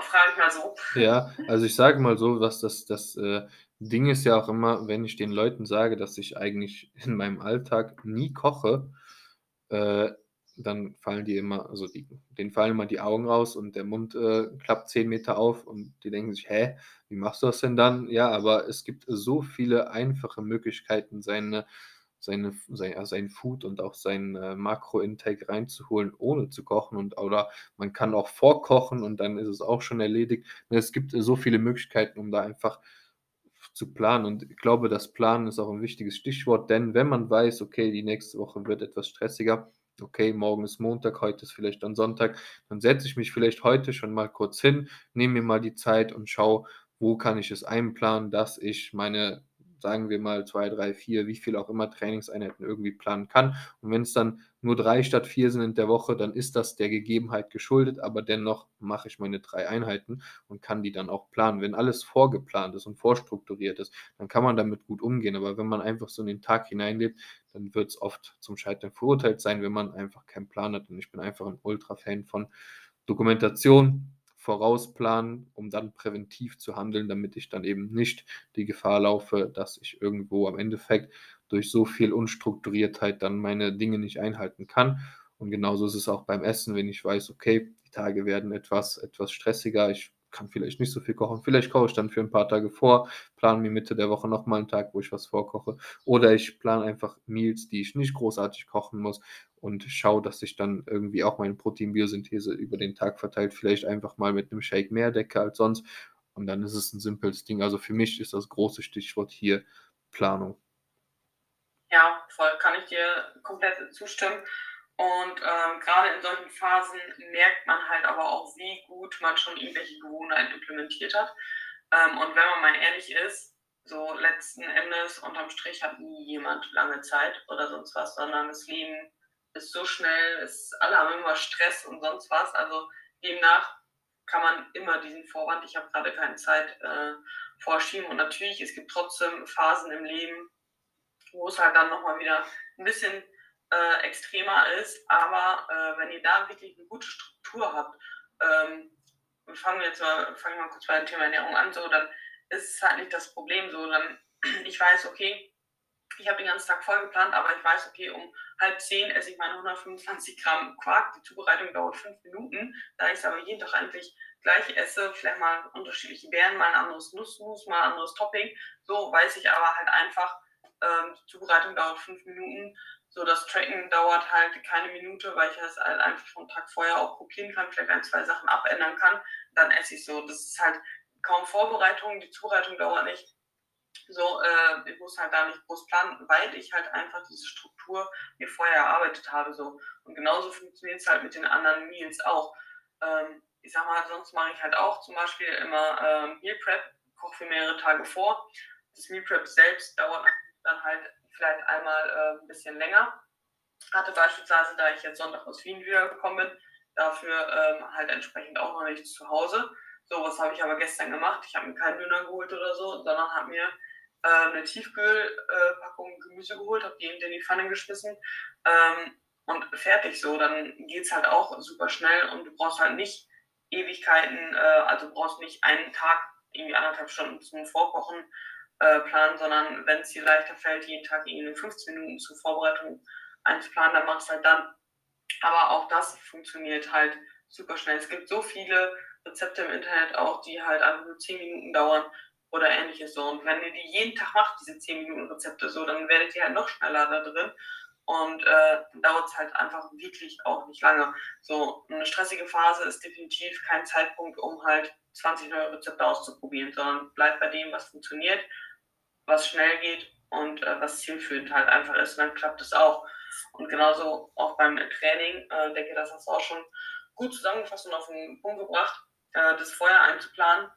frage ich mal so. Ja, also ich sage mal so, was das, das äh, Ding ist ja auch immer, wenn ich den Leuten sage, dass ich eigentlich in meinem Alltag nie koche, äh, dann fallen die immer, also die, denen fallen immer die Augen raus und der Mund äh, klappt 10 Meter auf und die denken sich, hä, wie machst du das denn dann? Ja, aber es gibt so viele einfache Möglichkeiten, seine, seine, sein, sein Food und auch sein äh, Makro-Intake reinzuholen, ohne zu kochen. Und, oder man kann auch vorkochen und dann ist es auch schon erledigt. Es gibt so viele Möglichkeiten, um da einfach zu planen. Und ich glaube, das Planen ist auch ein wichtiges Stichwort, denn wenn man weiß, okay, die nächste Woche wird etwas stressiger, okay, morgen ist Montag, heute ist vielleicht dann Sonntag, dann setze ich mich vielleicht heute schon mal kurz hin, nehme mir mal die Zeit und schaue, wo kann ich es einplanen, dass ich meine, sagen wir mal, zwei, drei, vier, wie viel auch immer Trainingseinheiten irgendwie planen kann. Und wenn es dann nur drei statt vier sind in der Woche, dann ist das der Gegebenheit geschuldet, aber dennoch mache ich meine drei Einheiten und kann die dann auch planen. Wenn alles vorgeplant ist und vorstrukturiert ist, dann kann man damit gut umgehen. Aber wenn man einfach so in den Tag hineinlebt, dann wird es oft zum Scheitern verurteilt sein, wenn man einfach keinen Plan hat. Und ich bin einfach ein Ultra-Fan von Dokumentation, vorausplanen, um dann präventiv zu handeln, damit ich dann eben nicht die Gefahr laufe, dass ich irgendwo am Endeffekt durch so viel Unstrukturiertheit dann meine Dinge nicht einhalten kann. Und genauso ist es auch beim Essen, wenn ich weiß, okay, die Tage werden etwas, etwas stressiger, ich kann vielleicht nicht so viel kochen, vielleicht koche ich dann für ein paar Tage vor, plane mir Mitte der Woche nochmal einen Tag, wo ich was vorkoche. Oder ich plane einfach Meals, die ich nicht großartig kochen muss und schaue, dass ich dann irgendwie auch meine Proteinbiosynthese über den Tag verteilt, vielleicht einfach mal mit einem Shake mehr decke als sonst. Und dann ist es ein simples Ding. Also für mich ist das große Stichwort hier Planung. Ja, voll, kann ich dir komplett zustimmen. Und ähm, gerade in solchen Phasen merkt man halt aber auch, wie gut man schon irgendwelche Gewohnheiten implementiert hat. Ähm, und wenn man mal ehrlich ist, so letzten Endes unterm Strich hat nie jemand lange Zeit oder sonst was, sondern das Leben ist so schnell, es, alle haben immer Stress und sonst was. Also demnach kann man immer diesen Vorwand, ich habe gerade keine Zeit, äh, vorschieben. Und natürlich, es gibt trotzdem Phasen im Leben, wo es halt dann nochmal wieder ein bisschen äh, extremer ist. Aber äh, wenn ihr da wirklich eine gute Struktur habt, ähm, fangen wir jetzt mal, fangen wir mal kurz bei dem Thema Ernährung an, so, dann ist es halt nicht das Problem so. Dann, ich weiß, okay, ich habe den ganzen Tag voll geplant, aber ich weiß, okay, um halb zehn esse ich meine 125 Gramm Quark. Die Zubereitung dauert fünf Minuten. Da ich es aber jeden Tag eigentlich gleich esse, vielleicht mal unterschiedliche Beeren, mal ein anderes Nussmus, mal ein anderes Topping, so weiß ich aber halt einfach, ähm, die Zubereitung dauert fünf Minuten. So, das Tracken dauert halt keine Minute, weil ich das halt einfach schon einen Tag vorher auch kopieren kann, vielleicht ein, zwei Sachen abändern kann. Dann esse ich so. Das ist halt kaum Vorbereitung, die Zubereitung dauert nicht So, äh, ich muss halt da nicht groß planen, weil ich halt einfach diese Struktur mir vorher erarbeitet habe. So. Und genauso funktioniert es halt mit den anderen Meals auch. Ähm, ich sag mal, sonst mache ich halt auch zum Beispiel immer ähm, Meal Prep, koche für mehrere Tage vor. Das Meal Prep selbst dauert dann halt vielleicht einmal äh, ein bisschen länger. Hatte beispielsweise, da ich jetzt Sonntag aus Wien wiedergekommen bin, dafür ähm, halt entsprechend auch noch nichts zu Hause. So, was habe ich aber gestern gemacht. Ich habe mir keinen Döner geholt oder so, sondern habe mir äh, eine Tiefkühlpackung Gemüse geholt, habe die in die Pfanne geschmissen ähm, und fertig so. Dann geht es halt auch super schnell und du brauchst halt nicht Ewigkeiten, äh, also brauchst nicht einen Tag, irgendwie anderthalb Stunden zum Vorkochen äh, planen, sondern wenn es dir leichter fällt, jeden Tag irgendwie 15 Minuten zur Vorbereitung einzuplanen, dann machst du halt dann. Aber auch das funktioniert halt super schnell. Es gibt so viele Rezepte im Internet auch, die halt einfach nur 10 Minuten dauern oder ähnliches so. Und wenn ihr die jeden Tag macht, diese 10 Minuten Rezepte so, dann werdet ihr halt noch schneller da drin und äh, dauert es halt einfach wirklich auch nicht lange. So, eine stressige Phase ist definitiv kein Zeitpunkt, um halt 20 neue Rezepte auszuprobieren, sondern bleibt bei dem, was funktioniert, was schnell geht und äh, was zielführend halt einfach ist, dann klappt es auch. Und genauso auch beim Training, äh, denke, das hast du auch schon gut zusammengefasst und auf den Punkt gebracht, äh, das vorher einzuplanen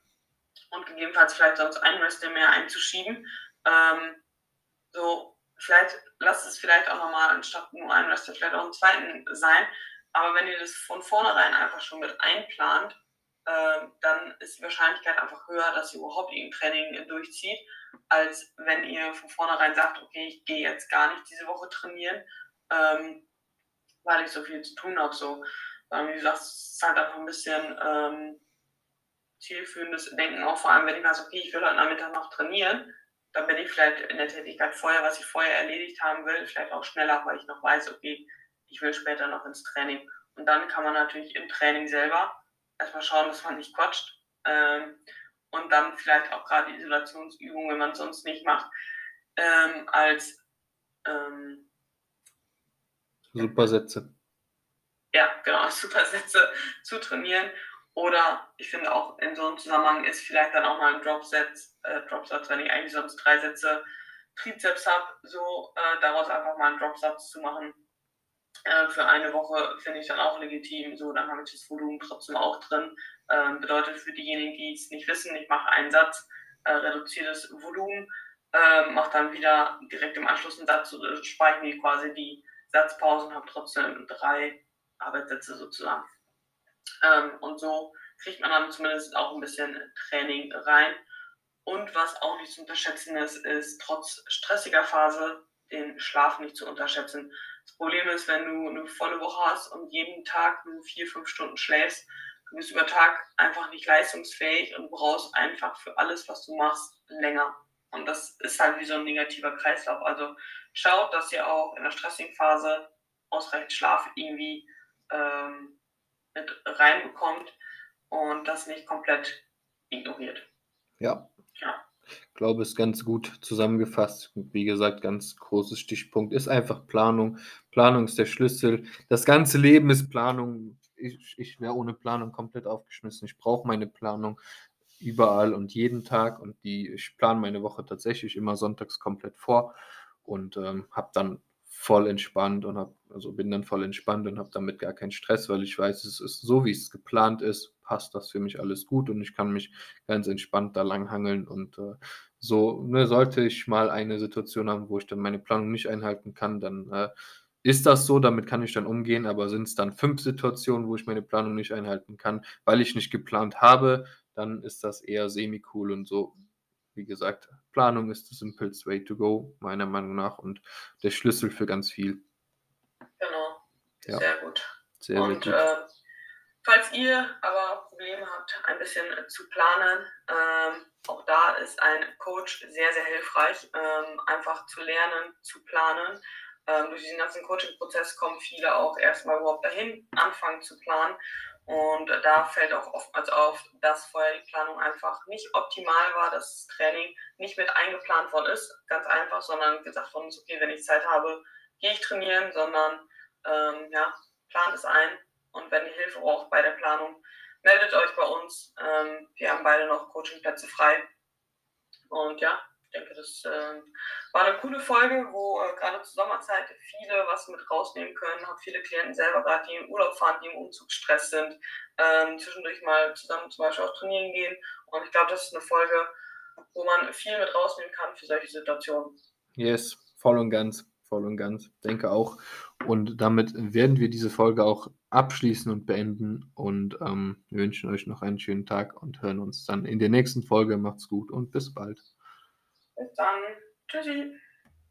und gegebenenfalls vielleicht sonst ein Rest mehr einzuschieben. Ähm, so, vielleicht lasst es vielleicht auch nochmal anstatt nur einen Rest vielleicht auch einen zweiten sein. Aber wenn ihr das von vornherein einfach schon mit einplant, äh, dann ist die Wahrscheinlichkeit einfach höher, dass ihr überhaupt ihr Training durchzieht, als wenn ihr von vornherein sagt, okay, ich gehe jetzt gar nicht diese Woche trainieren, ähm, weil ich so viel zu tun habe. So. Sondern wie gesagt, es ist halt einfach ein bisschen ähm, zielführendes Denken, auch vor allem, wenn ich weiß, okay, ich will heute Nachmittag noch trainieren, dann bin ich vielleicht in der Tätigkeit vorher, was ich vorher erledigt haben will, vielleicht auch schneller, weil ich noch weiß, okay, ich will später noch ins Training. Und dann kann man natürlich im Training selber erstmal schauen, dass man nicht quatscht. Ähm, und dann vielleicht auch gerade Isolationsübungen, wenn man es sonst nicht macht, ähm, als ähm, Supersätze. Ja, genau, Supersätze zu trainieren. Oder ich finde auch in so einem Zusammenhang ist vielleicht dann auch mal ein Dropsatz, äh, Dropsatz, wenn ich eigentlich sonst drei Sätze Trizeps habe, so äh, daraus einfach mal einen Dropsatz zu machen. Äh, für eine Woche finde ich dann auch legitim. So, dann habe ich das Volumen trotzdem auch drin. Ähm, bedeutet für diejenigen, die es nicht wissen, ich mache einen Satz, äh, reduziere das Volumen, äh, mache dann wieder direkt im Anschluss einen Satz, mir quasi die Satzpausen, habe trotzdem drei Arbeitssätze sozusagen. Ähm, und so kriegt man dann zumindest auch ein bisschen Training rein. Und was auch nicht zu unterschätzen ist, ist trotz stressiger Phase den Schlaf nicht zu unterschätzen. Das Problem ist, wenn du eine volle Woche hast und jeden Tag nur vier, fünf Stunden schläfst, du bist über Tag einfach nicht leistungsfähig und brauchst einfach für alles, was du machst, länger. Und das ist halt wie so ein negativer Kreislauf. Also schaut, dass ihr auch in der stressigen Phase ausreichend Schlaf irgendwie ähm, mit reinbekommt und das nicht komplett ignoriert. Ja. ja. Ich glaube, es ist ganz gut zusammengefasst. Wie gesagt, ganz großes Stichpunkt ist einfach Planung. Planung ist der Schlüssel. Das ganze Leben ist Planung. Ich, ich wäre ohne Planung komplett aufgeschmissen. Ich brauche meine Planung überall und jeden Tag. Und die, ich plane meine Woche tatsächlich immer sonntags komplett vor und ähm, habe dann voll entspannt und habe, also bin dann voll entspannt und habe damit gar keinen Stress, weil ich weiß, es ist so, wie es geplant ist, passt das für mich alles gut und ich kann mich ganz entspannt da langhangeln und äh, so, ne, sollte ich mal eine Situation haben, wo ich dann meine Planung nicht einhalten kann, dann äh, ist das so, damit kann ich dann umgehen, aber sind es dann fünf Situationen, wo ich meine Planung nicht einhalten kann, weil ich nicht geplant habe, dann ist das eher semi-cool und so. Wie gesagt, Planung ist the simplest way to go, meiner Meinung nach, und der Schlüssel für ganz viel. Genau. Ja. Sehr gut. Sehr, und, gut. Äh, falls ihr aber Probleme habt, ein bisschen zu planen, ähm, auch da ist ein Coach sehr, sehr hilfreich, ähm, einfach zu lernen, zu planen. Ähm, durch diesen ganzen Coaching-Prozess kommen viele auch erstmal überhaupt dahin, anfangen zu planen. Und da fällt auch oftmals auf, dass vorher die Planung einfach nicht optimal war, dass das Training nicht mit eingeplant worden ist, ganz einfach, sondern gesagt worden ist, okay, wenn ich Zeit habe, gehe ich trainieren, sondern ähm, ja, plant es ein und wenn ihr Hilfe braucht bei der Planung, meldet euch bei uns. Ähm, wir haben beide noch Coachingplätze frei. Und ja, denke, das äh, war eine coole Folge, wo äh, gerade zur Sommerzeit viele was mit rausnehmen können. Habe viele Klienten selber gerade, die in Urlaub fahren, die im Umzugsstress sind, ähm, zwischendurch mal zusammen zum Beispiel auch trainieren gehen. Und ich glaube, das ist eine Folge, wo man viel mit rausnehmen kann für solche Situationen. Yes, voll und ganz, voll und ganz, denke auch. Und damit werden wir diese Folge auch abschließen und beenden und ähm, wünschen euch noch einen schönen Tag und hören uns dann in der nächsten Folge. Macht's gut und bis bald. Bis dann. Tschüssi.